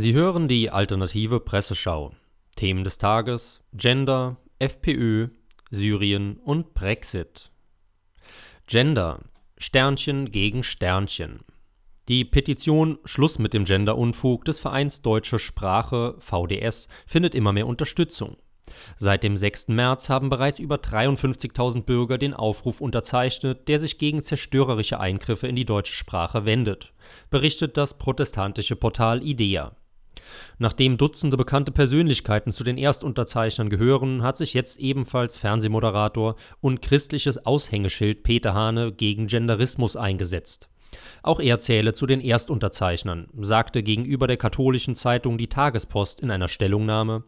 Sie hören die alternative Presseschau. Themen des Tages: Gender, FPÖ, Syrien und Brexit. Gender: Sternchen gegen Sternchen. Die Petition Schluss mit dem Genderunfug des Vereins Deutsche Sprache VDS findet immer mehr Unterstützung. Seit dem 6. März haben bereits über 53.000 Bürger den Aufruf unterzeichnet, der sich gegen zerstörerische Eingriffe in die deutsche Sprache wendet, berichtet das protestantische Portal IDEA. Nachdem Dutzende bekannte Persönlichkeiten zu den Erstunterzeichnern gehören, hat sich jetzt ebenfalls Fernsehmoderator und christliches Aushängeschild Peter Hane gegen Genderismus eingesetzt. Auch er zähle zu den Erstunterzeichnern, sagte gegenüber der katholischen Zeitung Die Tagespost in einer Stellungnahme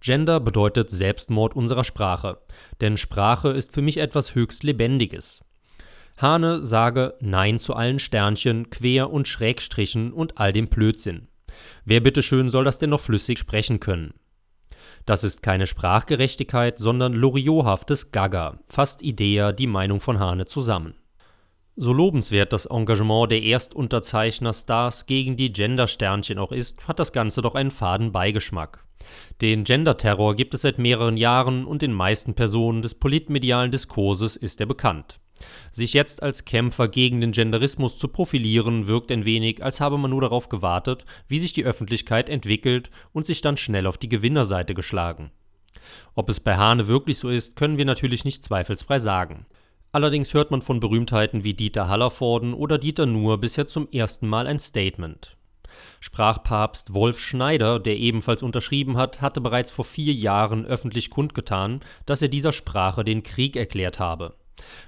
Gender bedeutet Selbstmord unserer Sprache, denn Sprache ist für mich etwas höchst Lebendiges. Hane sage Nein zu allen Sternchen, Quer- und Schrägstrichen und all dem Blödsinn. Wer bitteschön soll das denn noch flüssig sprechen können? Das ist keine Sprachgerechtigkeit, sondern loriothaftes Gaga, fasst Idea die Meinung von Hane zusammen. So lobenswert das Engagement der Erstunterzeichner-Stars gegen die Gender-Sternchen auch ist, hat das Ganze doch einen faden Beigeschmack. Den Gender-Terror gibt es seit mehreren Jahren und den meisten Personen des politmedialen Diskurses ist er bekannt. Sich jetzt als Kämpfer gegen den Genderismus zu profilieren, wirkt ein wenig, als habe man nur darauf gewartet, wie sich die Öffentlichkeit entwickelt und sich dann schnell auf die Gewinnerseite geschlagen. Ob es bei Hane wirklich so ist, können wir natürlich nicht zweifelsfrei sagen. Allerdings hört man von Berühmtheiten wie Dieter Hallervorden oder Dieter Nuhr bisher zum ersten Mal ein Statement. Sprachpapst Wolf Schneider, der ebenfalls unterschrieben hat, hatte bereits vor vier Jahren öffentlich kundgetan, dass er dieser Sprache den Krieg erklärt habe.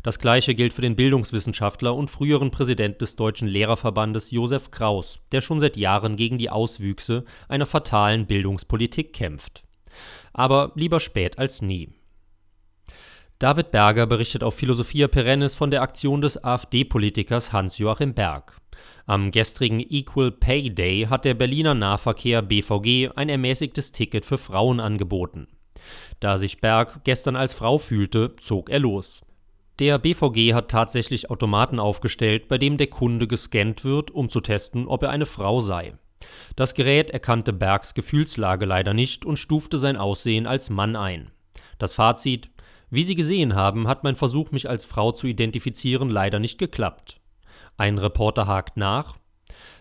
Das gleiche gilt für den Bildungswissenschaftler und früheren Präsident des Deutschen Lehrerverbandes Josef Kraus, der schon seit Jahren gegen die Auswüchse einer fatalen Bildungspolitik kämpft. Aber lieber spät als nie. David Berger berichtet auf Philosophia Perennis von der Aktion des AfD-Politikers Hans-Joachim Berg. Am gestrigen Equal Pay Day hat der Berliner Nahverkehr BVG ein ermäßigtes Ticket für Frauen angeboten. Da sich Berg gestern als Frau fühlte, zog er los. Der BVG hat tatsächlich Automaten aufgestellt, bei dem der Kunde gescannt wird, um zu testen, ob er eine Frau sei. Das Gerät erkannte Bergs Gefühlslage leider nicht und stufte sein Aussehen als Mann ein. Das Fazit: Wie Sie gesehen haben, hat mein Versuch, mich als Frau zu identifizieren, leider nicht geklappt. Ein Reporter hakt nach.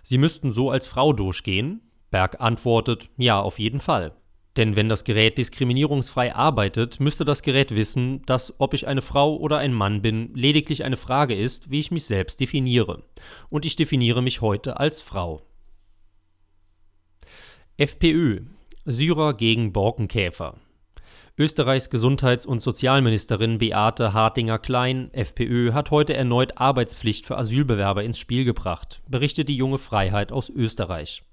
Sie müssten so als Frau durchgehen? Berg antwortet: Ja, auf jeden Fall. Denn wenn das Gerät diskriminierungsfrei arbeitet, müsste das Gerät wissen, dass ob ich eine Frau oder ein Mann bin, lediglich eine Frage ist, wie ich mich selbst definiere. Und ich definiere mich heute als Frau. FPÖ Syrer gegen Borkenkäfer. Österreichs Gesundheits- und Sozialministerin Beate Hartinger-Klein, FPÖ, hat heute erneut Arbeitspflicht für Asylbewerber ins Spiel gebracht, berichtet die junge Freiheit aus Österreich.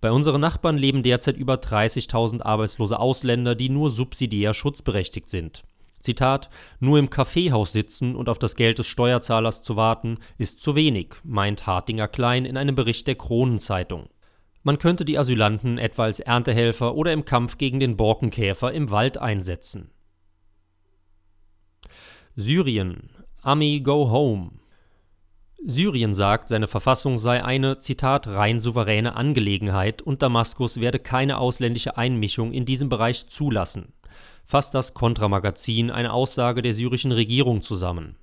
Bei unseren Nachbarn leben derzeit über 30.000 arbeitslose Ausländer, die nur subsidiär schutzberechtigt sind. Zitat: Nur im Kaffeehaus sitzen und auf das Geld des Steuerzahlers zu warten, ist zu wenig, meint Hartinger Klein in einem Bericht der Kronenzeitung. Man könnte die Asylanten etwa als Erntehelfer oder im Kampf gegen den Borkenkäfer im Wald einsetzen. Syrien. Ami go home. Syrien sagt, seine Verfassung sei eine, Zitat, rein souveräne Angelegenheit und Damaskus werde keine ausländische Einmischung in diesem Bereich zulassen, fasst das Kontramagazin eine Aussage der syrischen Regierung zusammen.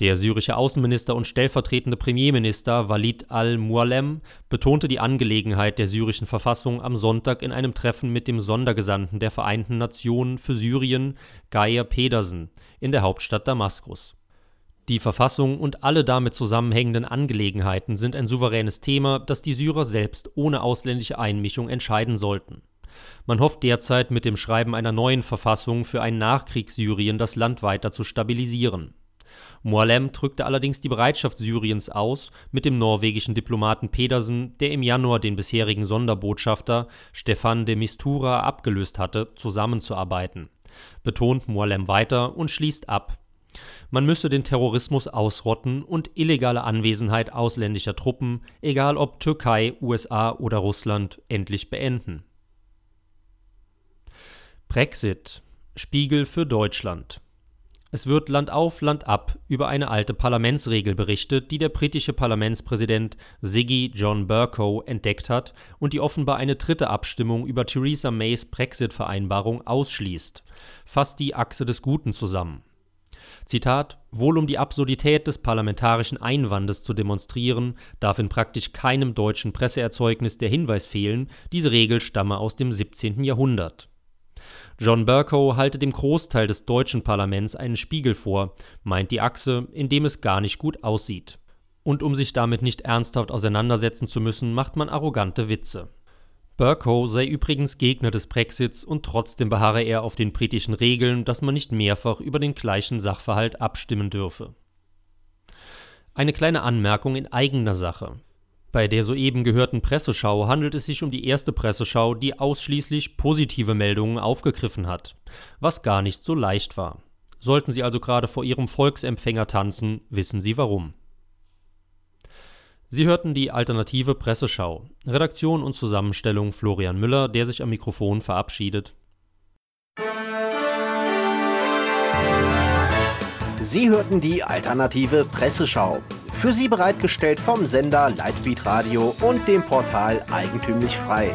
Der syrische Außenminister und stellvertretende Premierminister Walid al-Mualem betonte die Angelegenheit der syrischen Verfassung am Sonntag in einem Treffen mit dem Sondergesandten der Vereinten Nationen für Syrien, Geir Pedersen, in der Hauptstadt Damaskus. Die Verfassung und alle damit zusammenhängenden Angelegenheiten sind ein souveränes Thema, das die Syrer selbst ohne ausländische Einmischung entscheiden sollten. Man hofft derzeit mit dem Schreiben einer neuen Verfassung für ein Nachkriegssyrien das Land weiter zu stabilisieren. Moalem drückte allerdings die Bereitschaft Syriens aus, mit dem norwegischen Diplomaten Pedersen, der im Januar den bisherigen Sonderbotschafter Stefan de Mistura abgelöst hatte, zusammenzuarbeiten. Betont Moalem weiter und schließt ab. Man müsse den Terrorismus ausrotten und illegale Anwesenheit ausländischer Truppen, egal ob Türkei, USA oder Russland, endlich beenden. Brexit Spiegel für Deutschland es wird Land auf, Land ab über eine alte Parlamentsregel berichtet, die der britische Parlamentspräsident Siggy John Bercow entdeckt hat und die offenbar eine dritte Abstimmung über Theresa Mays Brexit-Vereinbarung ausschließt. Fasst die Achse des Guten zusammen. Zitat: Wohl um die Absurdität des parlamentarischen Einwandes zu demonstrieren, darf in praktisch keinem deutschen Presseerzeugnis der Hinweis fehlen, diese Regel stamme aus dem 17. Jahrhundert. John Bercow halte dem Großteil des deutschen Parlaments einen Spiegel vor, meint die Achse, in dem es gar nicht gut aussieht. Und um sich damit nicht ernsthaft auseinandersetzen zu müssen, macht man arrogante Witze. Bercow sei übrigens Gegner des Brexits und trotzdem beharre er auf den britischen Regeln, dass man nicht mehrfach über den gleichen Sachverhalt abstimmen dürfe. Eine kleine Anmerkung in eigener Sache. Bei der soeben gehörten Presseschau handelt es sich um die erste Presseschau, die ausschließlich positive Meldungen aufgegriffen hat, was gar nicht so leicht war. Sollten Sie also gerade vor Ihrem Volksempfänger tanzen, wissen Sie warum. Sie hörten die alternative Presseschau. Redaktion und Zusammenstellung Florian Müller, der sich am Mikrofon verabschiedet. Sie hörten die alternative Presseschau. Für Sie bereitgestellt vom Sender Lightbeat Radio und dem Portal Eigentümlich Frei.